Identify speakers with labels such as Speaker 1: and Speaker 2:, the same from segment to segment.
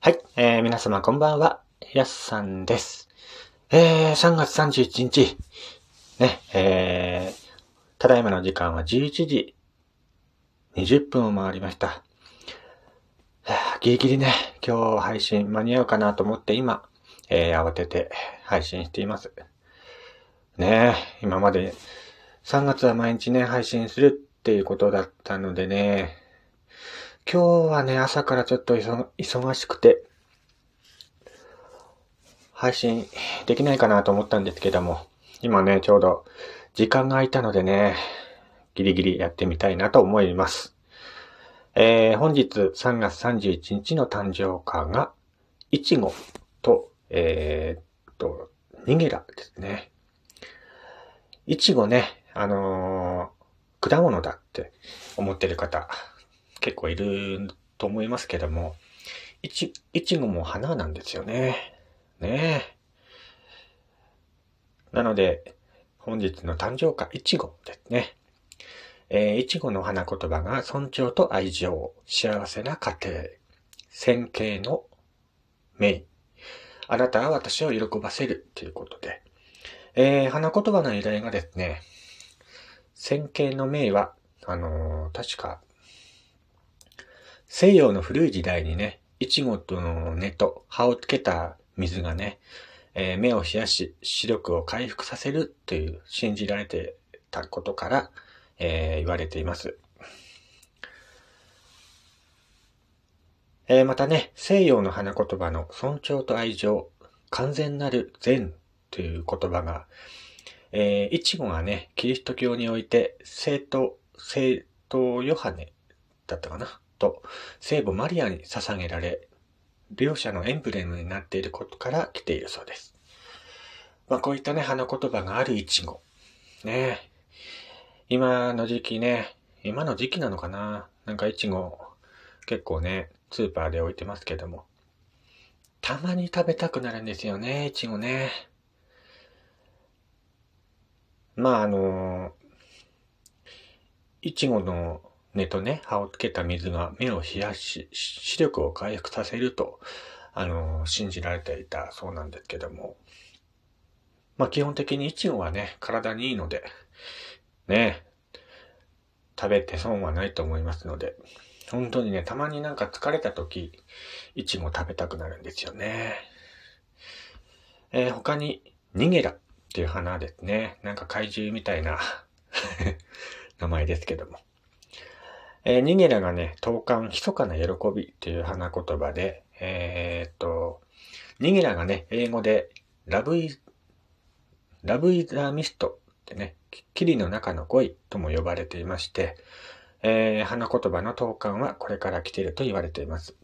Speaker 1: はい、えー、皆様こんばんは、やすさんです。えー、3月31日、ね、えー、ただいまの時間は11時20分を回りました。ギリギリね、今日配信間に合うかなと思って今、えー、慌てて配信しています。ねえ、今まで3月は毎日ね、配信するっていうことだったのでね、今日はね、朝からちょっと忙しくて、配信できないかなと思ったんですけども、今ね、ちょうど時間が空いたのでね、ギリギリやってみたいなと思います。えー、本日3月31日の誕生花が、いちごと、えーっと、ニゲラですね。いちごね、あのー果物だって思ってる方、結構いると思いますけども、いち、いちごも花なんですよね。ねえ。なので、本日の誕生花、いちごですね。えーいちごの花言葉が尊重と愛情、幸せな家庭、先景の名。あなたは私を喜ばせるということで、えー花言葉の由来がですね、先景の名は、あのー確か、西洋の古い時代にね、いちごとの根と葉をつけた水がね、えー目を冷やし、視力を回復させるという信じられてたことから、えー言われています。えーまたね、西洋の花言葉の尊重と愛情、完全なる善という言葉が、えーいちごがね、キリスト教において、聖と、聖とヨハネだったかなと、聖母マリアに捧げられ、両者のエンブレムになっていることから来ているそうです。まあこういったね、花言葉があるイチゴ。ね今の時期ね、今の時期なのかななんかイチゴ結構ね、スーパーで置いてますけども。たまに食べたくなるんですよね、イチゴね。まああのいちごの根とね、葉をつけた水が目を冷やし、視力を回復させると、あの信じられていたそうなんですけども。まあ基本的にイチゴはね、体にいいので、ね、食べて損はないと思いますので、本当にね、たまになんか疲れた時、イチゴ食べたくなるんですよね。えー他に、ニゲラっていう花ですね。なんか怪獣みたいな 名前ですけども。えーニゲラがね、投函、密かな喜びっていう花言葉で、えーっと、ニゲラがね、英語で、ラブイ、ラブイザミストってね、霧の中の恋とも呼ばれていまして、えー花言葉の投函はこれから来ていると言われています。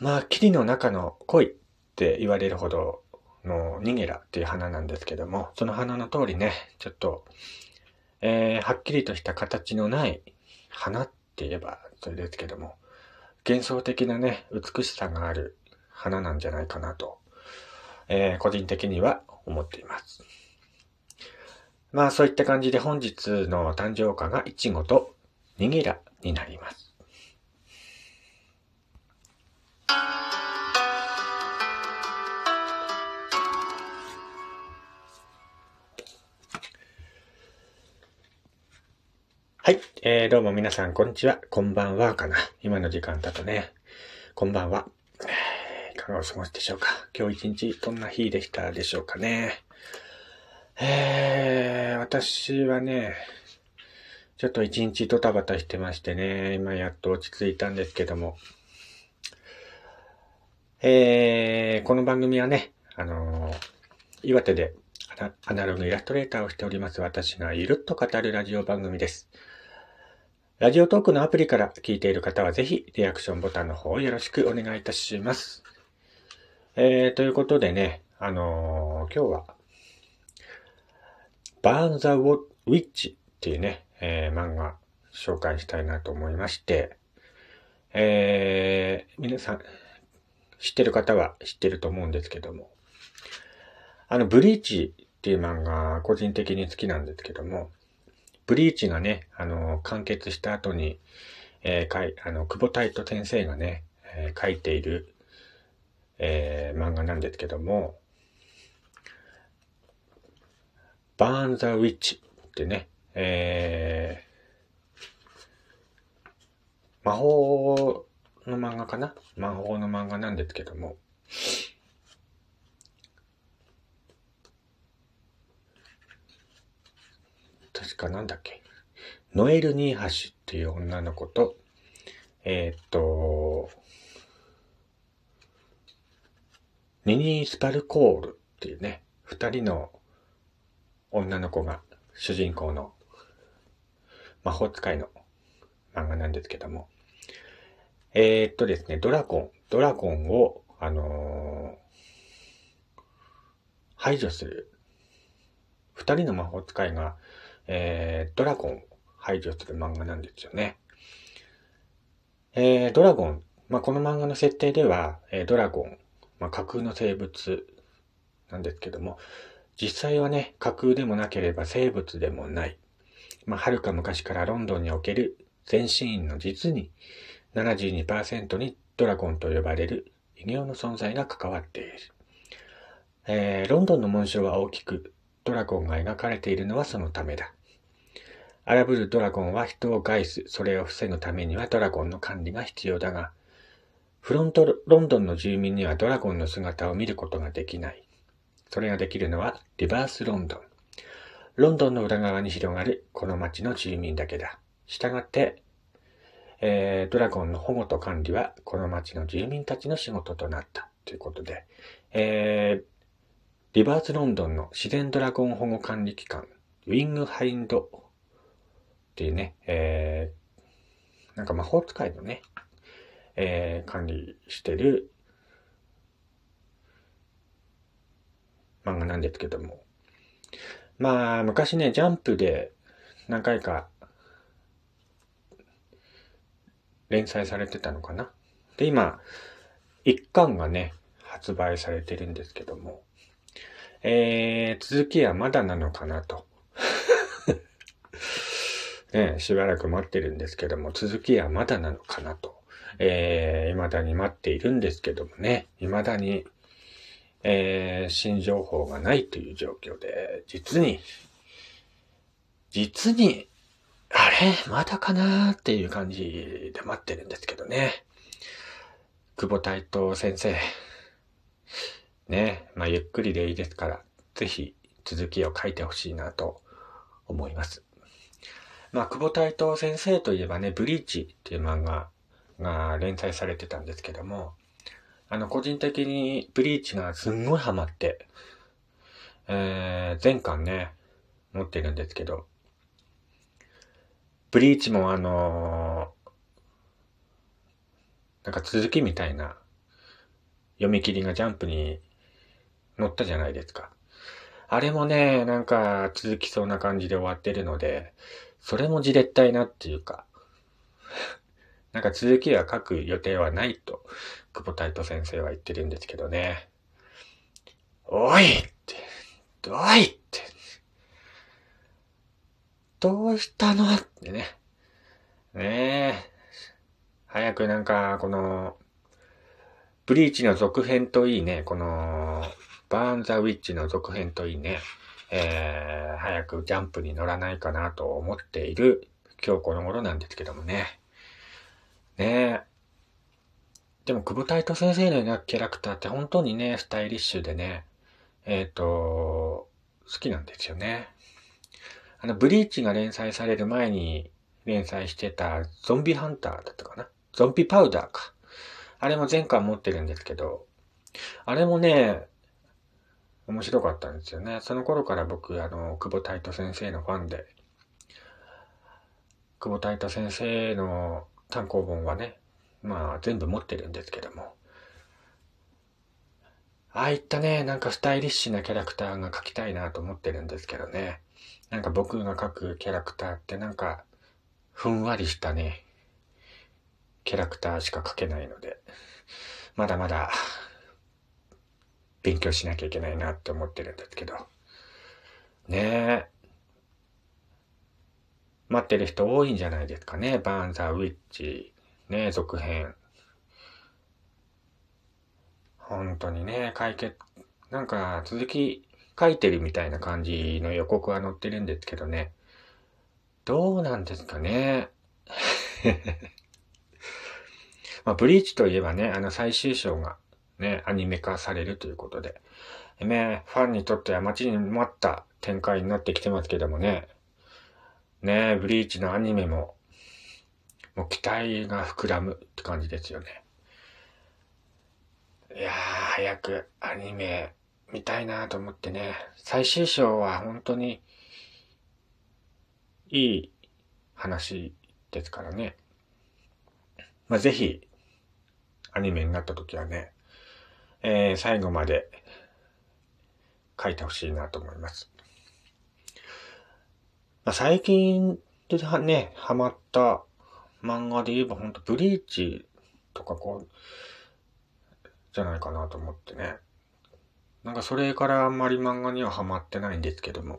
Speaker 1: まあ、霧の中の恋って言われるほどのニゲラっていう花なんですけども、その花の通りね、ちょっと、えーはっきりとした形のない花って言えばそれですけども、幻想的なね、美しさがある花なんじゃないかなと、えー個人的には思っています。まあそういった感じで本日の誕生花がイチゴとニゲラになります。えー、どうも皆さん、こんにちは。こんばんは、かな。今の時間だとね。こんばんは。いかがお過ごしでしょうか。今日一日、どんな日でしたでしょうかね。えー、私はね、ちょっと一日ドタバタしてましてね、今やっと落ち着いたんですけども。えー、この番組はね、あのー岩手でアナログイラストレーターをしております私がゆるっと語るラジオ番組です。ラジオトークのアプリから聞いている方はぜひリアクションボタンの方をよろしくお願いいたします。えー、ということでね、あのー今日は、バーン・ザ・ウィッチっていうね、えー漫画紹介したいなと思いまして、えー、皆さん知ってる方は知ってると思うんですけども、あの、ブリーチっていう漫画個人的に好きなんですけども、ブリーチがね、あの、完結した後に、えーかい、あの、久保太斗先生がね、えー、書いている、えー、漫画なんですけども、バーン・ザ・ウィッチってね、えー、魔法の漫画かな？魔法の漫画なんですけども、確かなんだっけ？ノエル・ニーハシっていう女の子と、えー、っと、ニニー・スパルコールっていうね、二人の女の子が主人公の魔法使いの漫画なんですけども、えー、っとですね、ドラゴン、ドラゴンを、あのー、排除する。二人の魔法使いが、えー、ドラゴンを排除する漫画なんですよね。えー、ドラゴン、まあ、この漫画の設定では、えー、ドラゴン、まあ、架空の生物なんですけども、実際はね、架空でもなければ生物でもない。まあ、遥か昔からロンドンにおける全身員の実に72%にドラゴンと呼ばれる異形の存在が関わっている。えー、ロンドンの紋章は大きく、ドラゴンが描かれているのはそのためだ。荒ぶるドラゴンは人を害す、それを防ぐためにはドラゴンの管理が必要だが、フロントロンドンの住民にはドラゴンの姿を見ることができない。それができるのはリバースロンドン。ロンドンの裏側に広がるこの街の住民だけだ。したがって、えー、ドラゴンの保護と管理はこの街の住民たちの仕事となったということで、えー、リバースロンドンの自然ドラゴン保護管理機関、ウィングハインドっていうね、えー、なんか魔法使いのね、えー、管理してる漫画なんですけども。まあ、昔ね、ジャンプで何回か連載されてたのかな。で、今、一巻がね、発売されてるんですけども、えー、続きはまだなのかなと。ね、しばらく待ってるんですけども、続きはまだなのかなと。えー、未だに待っているんですけどもね、未だに、えー、新情報がないという状況で、実に、実に、あれ？まだかなーっていう感じで待ってるんですけどね。久保太斗先生。ね、まあゆっくりでいいですから、ぜひ続きを書いてほしいなと思います。まあ、久保太斗先生といえばね、ブリーチっていう漫画が連載されてたんですけども、あの、個人的にブリーチがすんごいハマって、えー、前巻ね、持ってるんですけど、ブリーチもあのー、なんか続きみたいな読み切りがジャンプに載ったじゃないですか。あれもね、なんか続きそうな感じで終わってるので、それもじれったいなっていうか、なんか続きは書く予定はないと、久保太斗先生は言ってるんですけどね。おいって、おいって、どうしたのってね。ねえ。早くなんか、この、ブリーチの続編といいね、この、バーン・ザ・ウィッチの続編といいね。えー、早くジャンプに乗らないかなと思っている今日この頃なんですけどもね。ねえ。でも、久保太斗先生の描くキャラクターって本当にね、スタイリッシュでね、えっ、ー、と、好きなんですよね。あの、ブリーチが連載される前に連載してたゾンビハンターだったかな？ゾンビパウダーか。あれも前回持ってるんですけど、あれもね、面白かったんですよね。その頃から僕、あの、久保太斗先生のファンで、久保太斗先生の単行本はね、まあ全部持ってるんですけども、ああいったね、なんかスタイリッシュなキャラクターが描きたいなと思ってるんですけどね。なんか僕が描くキャラクターってなんか、ふんわりしたね、キャラクターしか描けないので、まだまだ勉強しなきゃいけないなって思ってるんですけど。ねえ。待ってる人多いんじゃないですかね。バーンザー・ウィッチ、ねえ続編。本当にね、解決、なんか続き書いてるみたいな感じの予告は載ってるんですけどね。どうなんですかね。まあ、ブリーチといえばね、あの最終章がね、アニメ化されるということで。ね、ファンにとっては待ちに待った展開になってきてますけどもね。ね、ブリーチのアニメも、もう期待が膨らむって感じですよね。いやー、早くアニメ見たいなと思ってね。最終章は本当にいい話ですからね。まあ、ぜひ、アニメになった時はね、えー、最後まで書いてほしいなと思います。まあ、最近ではね、ハマった漫画で言えばほんとブリーチとかこう、じゃないかなと思ってね。なんかそれからあんまり漫画にはハマってないんですけども。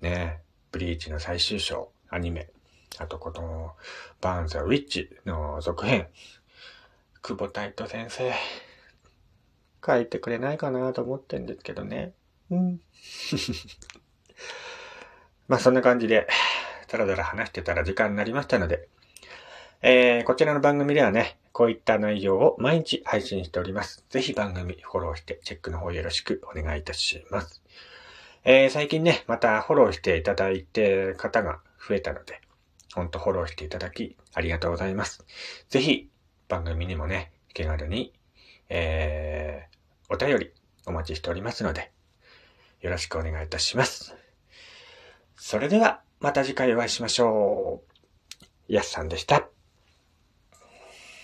Speaker 1: ねブリーチの最終章、アニメ。あとこの、バーンザ・ウィッチの続編。久保太斗先生。書いてくれないかなと思ってんですけどね。うん。まあそんな感じで、だらだら話してたら時間になりましたので、えー、こちらの番組ではね、こういった内容を毎日配信しております。ぜひ番組フォローしてチェックの方よろしくお願いいたします。えー、最近ね、またフォローしていただいて方が増えたので、ほんとフォローしていただきありがとうございます。ぜひ番組にもね、気軽に、えー、お便りお待ちしておりますので、よろしくお願いいたします。それでは、また次回お会いしましょう。やすさんでした。